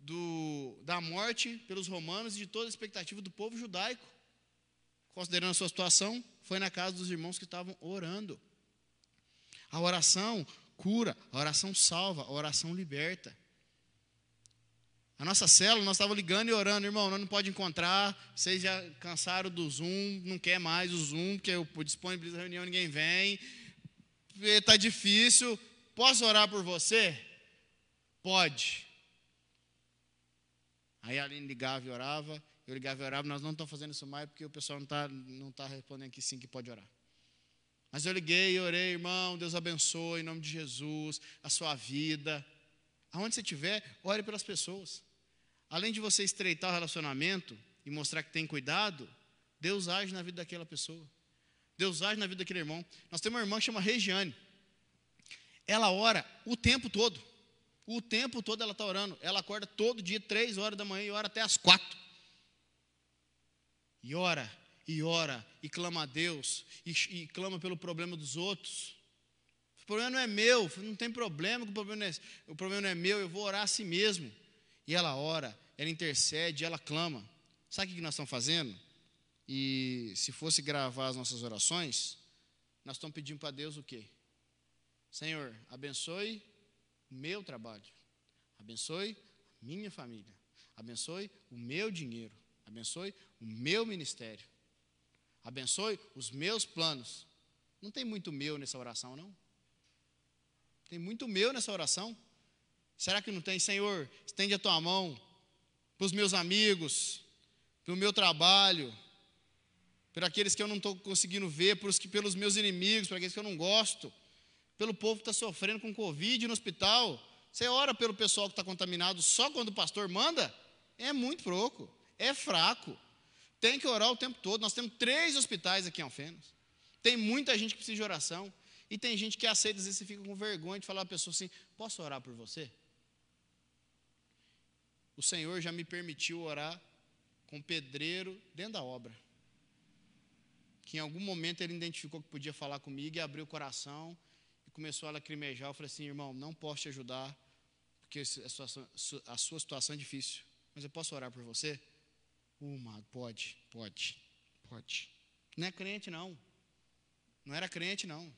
S1: do, da morte pelos romanos e de toda a expectativa do povo judaico. Considerando a sua situação, foi na casa dos irmãos que estavam orando. A oração cura, a oração salva, a oração liberta. A nossa célula, nós estávamos ligando e orando, irmão, nós não pode encontrar, vocês já cansaram do Zoom, não quer mais o Zoom, porque eu disponibilizo a reunião, ninguém vem, está difícil, posso orar por você? Pode. Aí a Aline ligava e orava, eu ligava e orava, nós não estamos fazendo isso mais porque o pessoal não está não tá respondendo que sim, que pode orar. Mas eu liguei e orei, irmão, Deus abençoe, em nome de Jesus, a sua vida. Aonde você estiver, ore pelas pessoas. Além de você estreitar o relacionamento e mostrar que tem cuidado, Deus age na vida daquela pessoa. Deus age na vida daquele irmão. Nós temos uma irmã que chama Regiane. Ela ora o tempo todo. O tempo todo ela está orando. Ela acorda todo dia, três horas da manhã, e ora até as quatro. E ora, e ora, e clama a Deus, e, e clama pelo problema dos outros. O problema não é meu, não tem problema, o problema não é, o problema não é meu, eu vou orar a si mesmo. E ela ora, ela intercede, ela clama. Sabe o que nós estamos fazendo? E se fosse gravar as nossas orações, nós estamos pedindo para Deus o quê? Senhor, abençoe o meu trabalho, abençoe a minha família, abençoe o meu dinheiro, abençoe o meu ministério, abençoe os meus planos. Não tem muito meu nessa oração, não? Tem muito meu nessa oração. Será que não tem? Senhor, estende a tua mão para os meus amigos, para o meu trabalho, para aqueles que eu não estou conseguindo ver, para os que, pelos meus inimigos, para aqueles que eu não gosto, pelo povo que está sofrendo com Covid no hospital. Você ora pelo pessoal que está contaminado só quando o pastor manda? É muito pouco, é fraco. Tem que orar o tempo todo. Nós temos três hospitais aqui em Alfenas. Tem muita gente que precisa de oração. E tem gente que aceita, às vezes você fica com vergonha de falar a pessoa assim: posso orar por você? o Senhor já me permitiu orar com pedreiro dentro da obra. Que em algum momento ele identificou que podia falar comigo e abriu o coração e começou a lacrimejar. Eu falei assim, irmão, não posso te ajudar, porque a a sua situação é difícil. Mas eu posso orar por você? Uma, pode, pode, pode. Não é crente, não. Não era crente, não.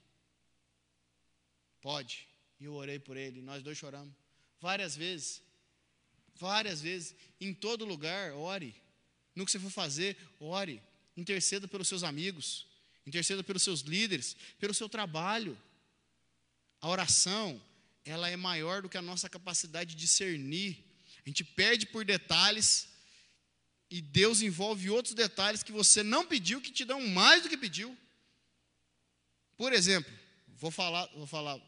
S1: Pode. E eu orei por ele, nós dois choramos. Várias vezes. Várias vezes, em todo lugar, ore. No que você for fazer, ore. Interceda pelos seus amigos, interceda pelos seus líderes, pelo seu trabalho. A oração, ela é maior do que a nossa capacidade de discernir. A gente perde por detalhes e Deus envolve outros detalhes que você não pediu, que te dão mais do que pediu. Por exemplo, vou falar, vou falar.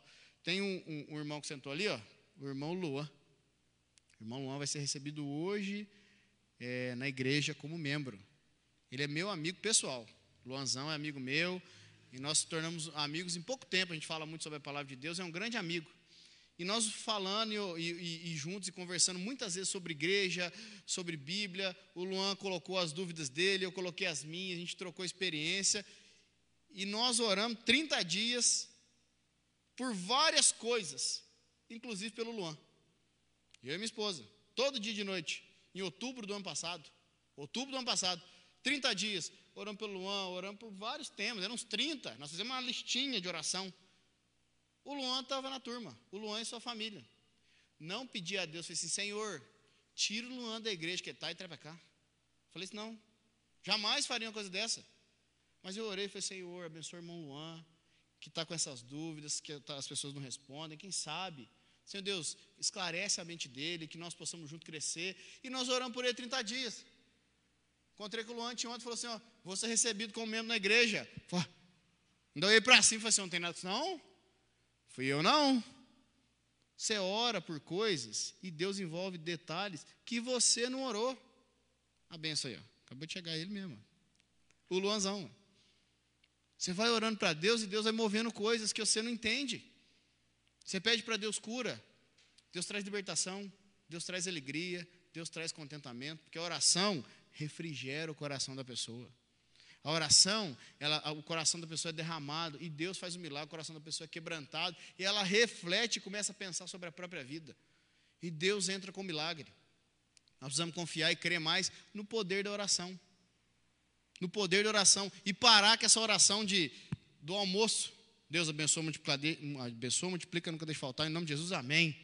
S1: Tem um, um, um irmão que sentou ali, ó, o irmão Lua. O irmão Luan vai ser recebido hoje é, na igreja como membro. Ele é meu amigo pessoal. Luanzão é amigo meu. E nós nos tornamos amigos em pouco tempo. A gente fala muito sobre a palavra de Deus. É um grande amigo. E nós falando e, e, e, juntos e conversando muitas vezes sobre igreja, sobre Bíblia. O Luan colocou as dúvidas dele, eu coloquei as minhas, a gente trocou experiência. E nós oramos 30 dias por várias coisas, inclusive pelo Luan. Eu e minha esposa, todo dia de noite, em outubro do ano passado. Outubro do ano passado, 30 dias, orando pelo Luan, orando por vários temas, eram uns 30. Nós fizemos uma listinha de oração. O Luan estava na turma, o Luan e sua família. Não pedi a Deus, falei assim, Senhor, tira o Luan da igreja que está e traz para cá. Falei assim, não, jamais faria uma coisa dessa. Mas eu orei e falei, Senhor, abençoe o irmão Luan, que está com essas dúvidas, que tá, as pessoas não respondem, quem sabe Senhor Deus, esclarece a mente dele, que nós possamos junto crescer. E nós oramos por ele 30 dias. Encontrei com o Luan ontem e falou assim: ó, vou ser recebido como membro na igreja. Então eu ia para cima e falei assim: não tem nada não? Fui eu não. Você ora por coisas e Deus envolve detalhes que você não orou. A benção aí, ó. Acabou de chegar ele mesmo. O Luanzão. Você vai orando para Deus e Deus vai movendo coisas que você não entende. Você pede para Deus cura, Deus traz libertação, Deus traz alegria, Deus traz contentamento, porque a oração refrigera o coração da pessoa. A oração, ela, o coração da pessoa é derramado e Deus faz o um milagre, o coração da pessoa é quebrantado e ela reflete e começa a pensar sobre a própria vida. E Deus entra com milagre. Nós precisamos confiar e crer mais no poder da oração. No poder da oração. E parar com essa oração de, do almoço. Deus abençoa, multiplica, abençoa, multiplica, nunca deixe faltar. Em nome de Jesus, amém.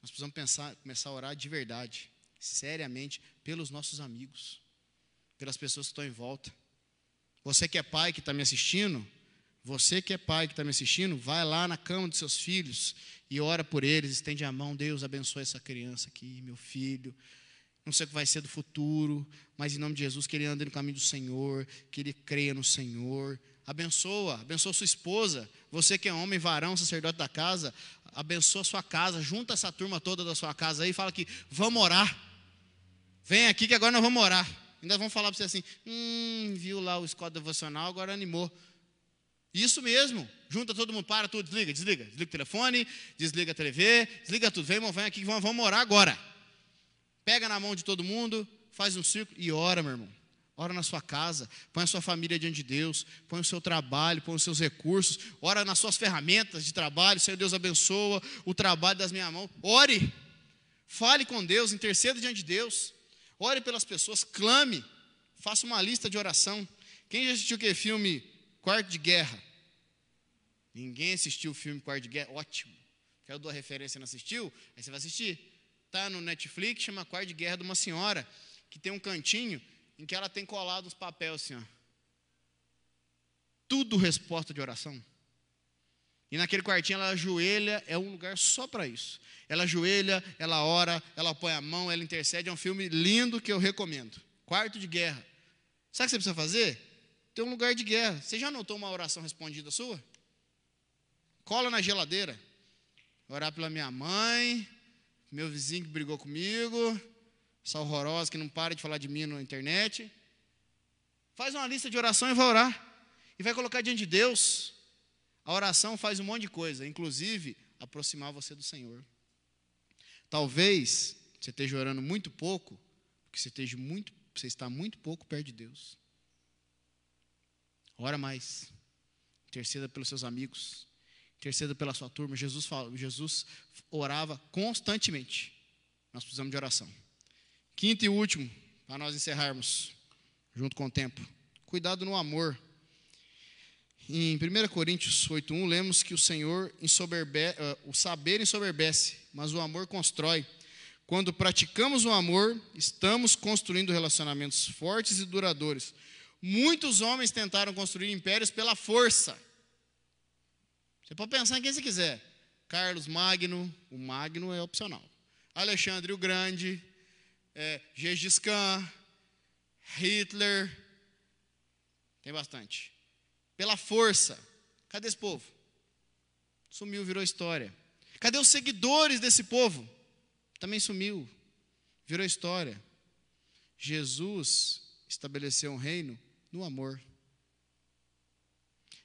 S1: Nós precisamos pensar, começar a orar de verdade, seriamente, pelos nossos amigos, pelas pessoas que estão em volta. Você que é pai que está me assistindo, você que é pai que está me assistindo, vai lá na cama dos seus filhos e ora por eles, estende a mão, Deus abençoe essa criança aqui, meu filho. Não sei o que vai ser do futuro, mas em nome de Jesus, que ele ande no caminho do Senhor, que ele creia no Senhor. Abençoa, abençoa sua esposa. Você que é homem, varão, sacerdote da casa, abençoa sua casa, junta essa turma toda da sua casa aí e fala que vamos orar. Vem aqui que agora nós vamos orar. Ainda vamos falar para você assim: hum, viu lá o escola devocional, agora animou. Isso mesmo. Junta todo mundo, para tudo, desliga, desliga. Desliga o telefone, desliga a TV, desliga tudo. Vem, irmão, vem aqui que vamos, vamos orar agora. Pega na mão de todo mundo, faz um círculo e ora, meu irmão. Ora na sua casa, põe a sua família diante de Deus, põe o seu trabalho, põe os seus recursos, ora nas suas ferramentas de trabalho, Senhor Deus abençoa o trabalho das minhas mãos. Ore, fale com Deus, interceda diante de Deus, ore pelas pessoas, clame, faça uma lista de oração. Quem já assistiu aquele filme Quarto de Guerra? Ninguém assistiu o filme Quarto de Guerra? Ótimo. Quer eu dou a referência e não assistiu? Aí você vai assistir. Está no Netflix, chama Quarto de Guerra de uma senhora, que tem um cantinho em que ela tem colado uns papéis assim, ó. Tudo resposta de oração. E naquele quartinho ela ajoelha, é um lugar só para isso. Ela ajoelha, ela ora, ela põe a mão, ela intercede. É um filme lindo que eu recomendo. Quarto de guerra. Sabe o que você precisa fazer? Ter um lugar de guerra. Você já notou uma oração respondida sua? cola na geladeira. Orar pela minha mãe, meu vizinho que brigou comigo, essa horrorosa que não para de falar de mim na internet. Faz uma lista de oração e vai orar. E vai colocar diante de Deus. A oração faz um monte de coisa, inclusive aproximar você do Senhor. Talvez você esteja orando muito pouco, porque você, esteja muito, você está muito pouco perto de Deus. Ora mais. Interceda pelos seus amigos. Interceda pela sua turma. Jesus, fala, Jesus orava constantemente. Nós precisamos de oração. Quinto e último, para nós encerrarmos, junto com o tempo. Cuidado no amor. Em 1 Coríntios 8:1 lemos que o Senhor uh, o saber ensoberbece, mas o amor constrói. Quando praticamos o amor, estamos construindo relacionamentos fortes e duradouros. Muitos homens tentaram construir impérios pela força, você pode pensar em quem você quiser. Carlos Magno, o Magno é opcional. Alexandre o Grande, é, Gengis Khan, Hitler, tem bastante. Pela força. Cadê esse povo? Sumiu, virou história. Cadê os seguidores desse povo? Também sumiu, virou história. Jesus estabeleceu um reino no amor.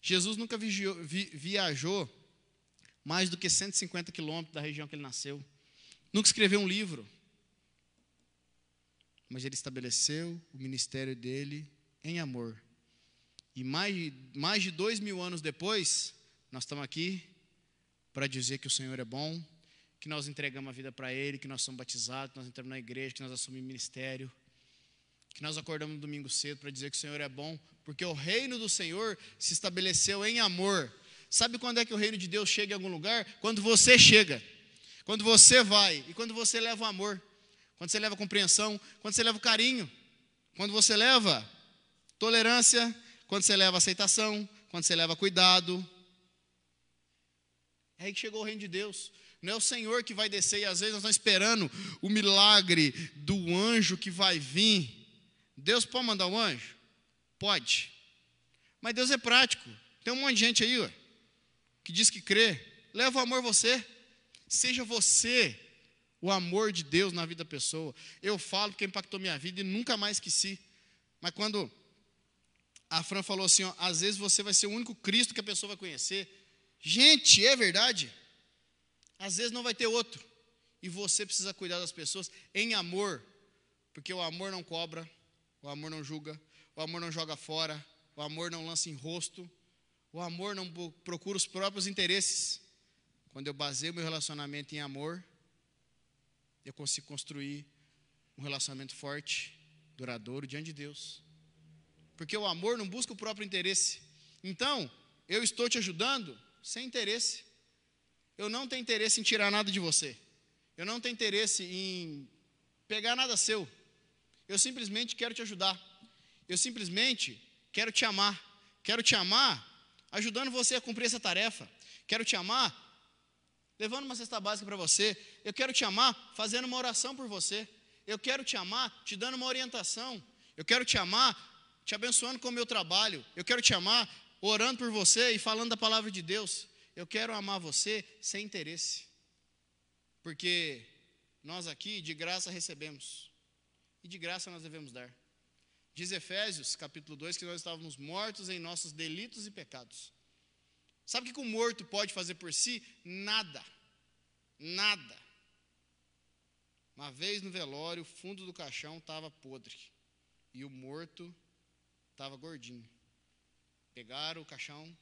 S1: Jesus nunca viajou mais do que 150 quilômetros da região que ele nasceu. Nunca escreveu um livro. Mas ele estabeleceu o ministério dele em amor. E mais, mais de dois mil anos depois, nós estamos aqui para dizer que o Senhor é bom, que nós entregamos a vida para Ele, que nós somos batizados, que nós entramos na igreja, que nós assumimos ministério, que nós acordamos no domingo cedo para dizer que o Senhor é bom, porque o reino do Senhor se estabeleceu em amor. Sabe quando é que o reino de Deus chega em algum lugar? Quando você chega, quando você vai e quando você leva o amor, quando você leva a compreensão, quando você leva o carinho, quando você leva tolerância, quando você leva aceitação, quando você leva cuidado. É aí que chegou o reino de Deus. Não é o Senhor que vai descer e às vezes nós estamos esperando o milagre do anjo que vai vir. Deus pode mandar um anjo? Pode. Mas Deus é prático. Tem um monte de gente aí, que diz que crê. Leva o amor você. Seja você o amor de Deus na vida da pessoa. Eu falo que impactou minha vida e nunca mais esqueci. Mas quando a Fran falou assim, ó, às vezes você vai ser o único Cristo que a pessoa vai conhecer. Gente, é verdade. Às vezes não vai ter outro. E você precisa cuidar das pessoas em amor, porque o amor não cobra, o amor não julga, o amor não joga fora, o amor não lança em rosto, o amor não procura os próprios interesses. Quando eu baseio meu relacionamento em amor, eu consigo construir um relacionamento forte, duradouro diante de Deus. Porque o amor não busca o próprio interesse. Então, eu estou te ajudando sem interesse. Eu não tenho interesse em tirar nada de você. Eu não tenho interesse em pegar nada seu. Eu simplesmente quero te ajudar. Eu simplesmente quero te amar. Quero te amar ajudando você a cumprir essa tarefa. Quero te amar levando uma cesta básica para você. Eu quero te amar fazendo uma oração por você. Eu quero te amar te dando uma orientação. Eu quero te amar te abençoando com o meu trabalho. Eu quero te amar orando por você e falando da palavra de Deus. Eu quero amar você sem interesse. Porque nós aqui de graça recebemos. E de graça nós devemos dar. Diz Efésios, capítulo 2, que nós estávamos mortos em nossos delitos e pecados. Sabe o que o morto pode fazer por si? Nada. Nada. Uma vez no velório, o fundo do caixão estava podre. E o morto estava gordinho. Pegaram o caixão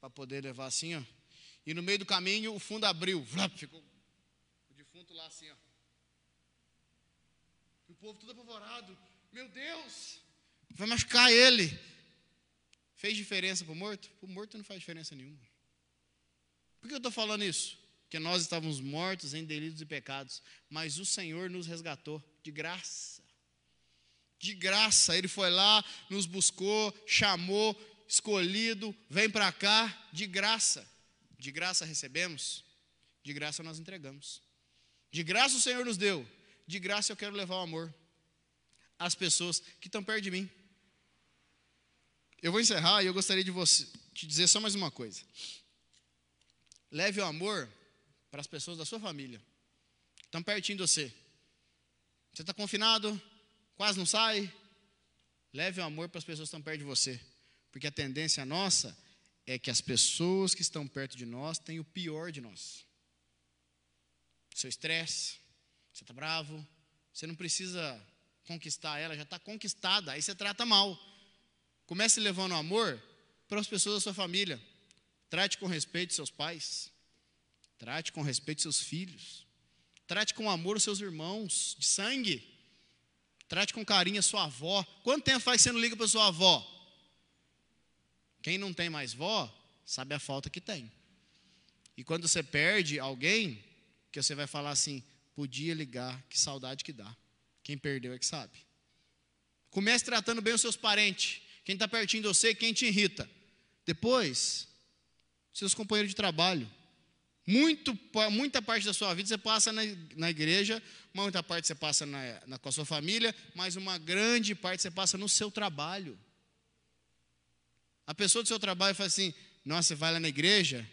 S1: para poder levar assim, ó. E no meio do caminho o fundo abriu. ficou o defunto lá assim, ó. E o povo tudo apavorado. Meu Deus! Vai machucar ele. Fez diferença para o morto? Para o morto não faz diferença nenhuma. Por que eu estou falando isso? Porque nós estávamos mortos em delitos e pecados, mas o Senhor nos resgatou de graça. De graça, Ele foi lá, nos buscou, chamou, escolhido, vem para cá, de graça. De graça recebemos, de graça nós entregamos. De graça o Senhor nos deu, de graça eu quero levar o amor às pessoas que estão perto de mim. Eu vou encerrar e eu gostaria de você, te dizer só mais uma coisa. Leve o amor para as pessoas da sua família, estão pertinho de você. Você está confinado, quase não sai. Leve o amor para as pessoas que estão perto de você, porque a tendência nossa é que as pessoas que estão perto de nós têm o pior de nós. Seu estresse, você está bravo, você não precisa conquistar ela, já está conquistada, aí você trata mal. Comece levando amor para as pessoas da sua família. Trate com respeito seus pais. Trate com respeito seus filhos. Trate com amor os seus irmãos de sangue. Trate com carinho a sua avó. Quanto tempo faz que você não liga para sua avó? Quem não tem mais vó, sabe a falta que tem. E quando você perde alguém, que você vai falar assim, podia ligar, que saudade que dá. Quem perdeu é que sabe. Comece tratando bem os seus parentes, quem está pertinho de você, quem te irrita. Depois, seus companheiros de trabalho. Muito, muita parte da sua vida você passa na, na igreja, muita parte você passa na, na, com a sua família, mas uma grande parte você passa no seu trabalho. A pessoa do seu trabalho fala assim: Nossa, você vai lá na igreja?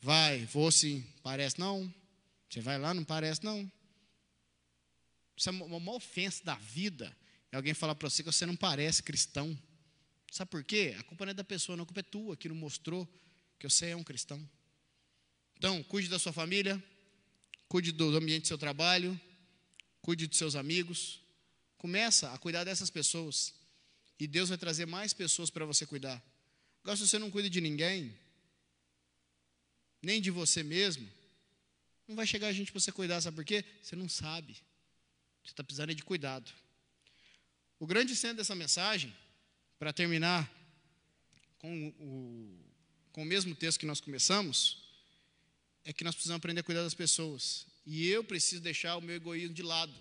S1: Vai, vou sim. Parece não. Você vai lá, não parece não. Isso é uma, uma ofensa da vida. É alguém falar para você que você não parece cristão. Sabe por quê? A culpa não é da pessoa, não. A culpa é tua, que não mostrou que você é um cristão. Então, cuide da sua família, cuide do ambiente do seu trabalho, cuide dos seus amigos. Começa a cuidar dessas pessoas. E Deus vai trazer mais pessoas para você cuidar. Agora, se você não cuida de ninguém, nem de você mesmo, não vai chegar a gente para você cuidar, sabe por quê? Você não sabe. Você está precisando de cuidado. O grande centro dessa mensagem, para terminar com o, com o mesmo texto que nós começamos, é que nós precisamos aprender a cuidar das pessoas. E eu preciso deixar o meu egoísmo de lado.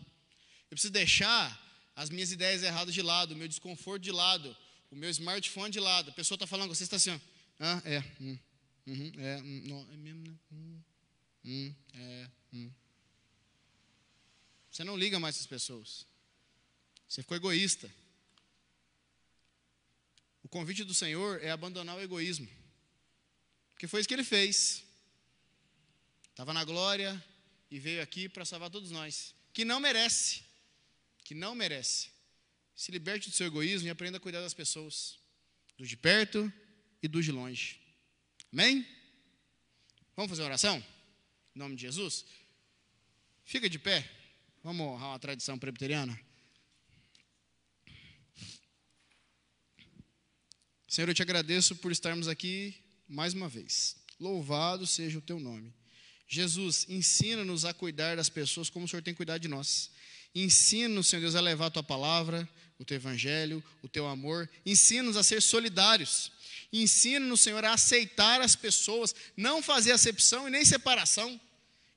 S1: Eu preciso deixar as minhas ideias erradas de lado, o meu desconforto de lado, o meu smartphone de lado. A pessoa está falando, você está assim, ó, ah, é, hum, uhum, é, hum, não, é mesmo, né? Hum, hum, é, hum. Você não liga mais as pessoas. Você ficou egoísta. O convite do Senhor é abandonar o egoísmo. Porque foi isso que ele fez. Estava na glória e veio aqui para salvar todos nós. Que não merece. Que não merece. Se liberte do seu egoísmo e aprenda a cuidar das pessoas, dos de perto e dos de longe. Amém? Vamos fazer uma oração? Em nome de Jesus? Fica de pé. Vamos honrar uma tradição presbiteriana? Senhor, eu te agradeço por estarmos aqui mais uma vez. Louvado seja o teu nome. Jesus, ensina-nos a cuidar das pessoas como o Senhor tem cuidado de nós. Ensina-nos, Senhor Deus, a levar a tua palavra, o teu evangelho, o teu amor. Ensina-nos a ser solidários. Ensina-nos, Senhor, a aceitar as pessoas, não fazer acepção e nem separação.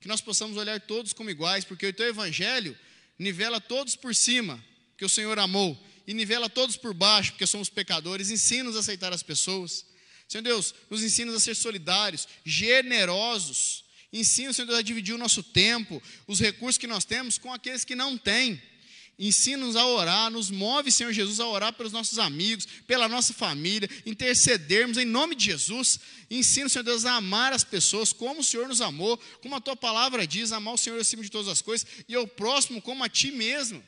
S1: Que nós possamos olhar todos como iguais, porque o teu evangelho nivela todos por cima, que o Senhor amou, e nivela todos por baixo, porque somos pecadores. Ensina-nos a aceitar as pessoas. Senhor Deus, nos ensina a ser solidários, generosos Ensina, Senhor Deus, a dividir o nosso tempo, os recursos que nós temos com aqueles que não têm. Ensina-nos a orar, nos move, Senhor Jesus, a orar pelos nossos amigos, pela nossa família, intercedermos em nome de Jesus. Ensina, Senhor Deus, a amar as pessoas como o Senhor nos amou, como a tua palavra diz, amar o Senhor acima de todas as coisas e ao próximo como a ti mesmo.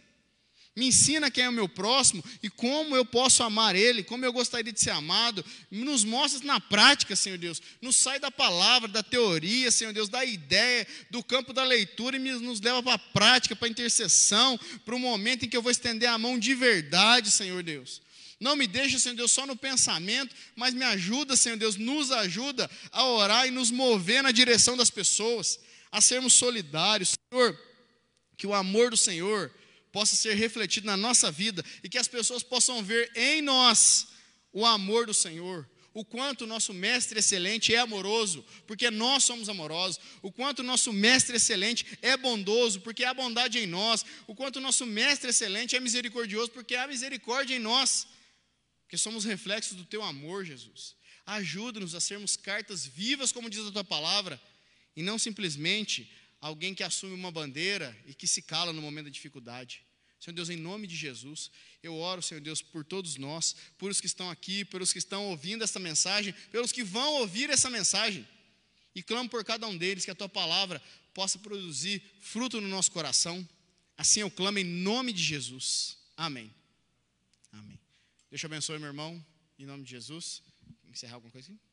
S1: Me ensina quem é o meu próximo e como eu posso amar ele, como eu gostaria de ser amado. Nos mostra na prática, Senhor Deus. Nos sai da palavra, da teoria, Senhor Deus, da ideia, do campo da leitura e nos leva para a prática, para a intercessão, para o momento em que eu vou estender a mão de verdade, Senhor Deus. Não me deixe, Senhor Deus, só no pensamento, mas me ajuda, Senhor Deus, nos ajuda a orar e nos mover na direção das pessoas, a sermos solidários, Senhor. Que o amor do Senhor possa ser refletido na nossa vida e que as pessoas possam ver em nós o amor do Senhor, o quanto o nosso mestre excelente é amoroso, porque nós somos amorosos, o quanto o nosso mestre excelente é bondoso, porque há bondade em nós, o quanto o nosso mestre excelente é misericordioso, porque há misericórdia em nós, porque somos reflexos do teu amor, Jesus. Ajuda-nos a sermos cartas vivas, como diz a tua palavra, e não simplesmente alguém que assume uma bandeira e que se cala no momento da dificuldade. Senhor Deus, em nome de Jesus, eu oro, Senhor Deus, por todos nós, por os que estão aqui, pelos que estão ouvindo essa mensagem, pelos que vão ouvir essa mensagem. E clamo por cada um deles que a tua palavra possa produzir fruto no nosso coração. Assim eu clamo em nome de Jesus. Amém. Amém. Deus te abençoe, meu irmão, em nome de Jesus. Encerrar alguma coisa aqui?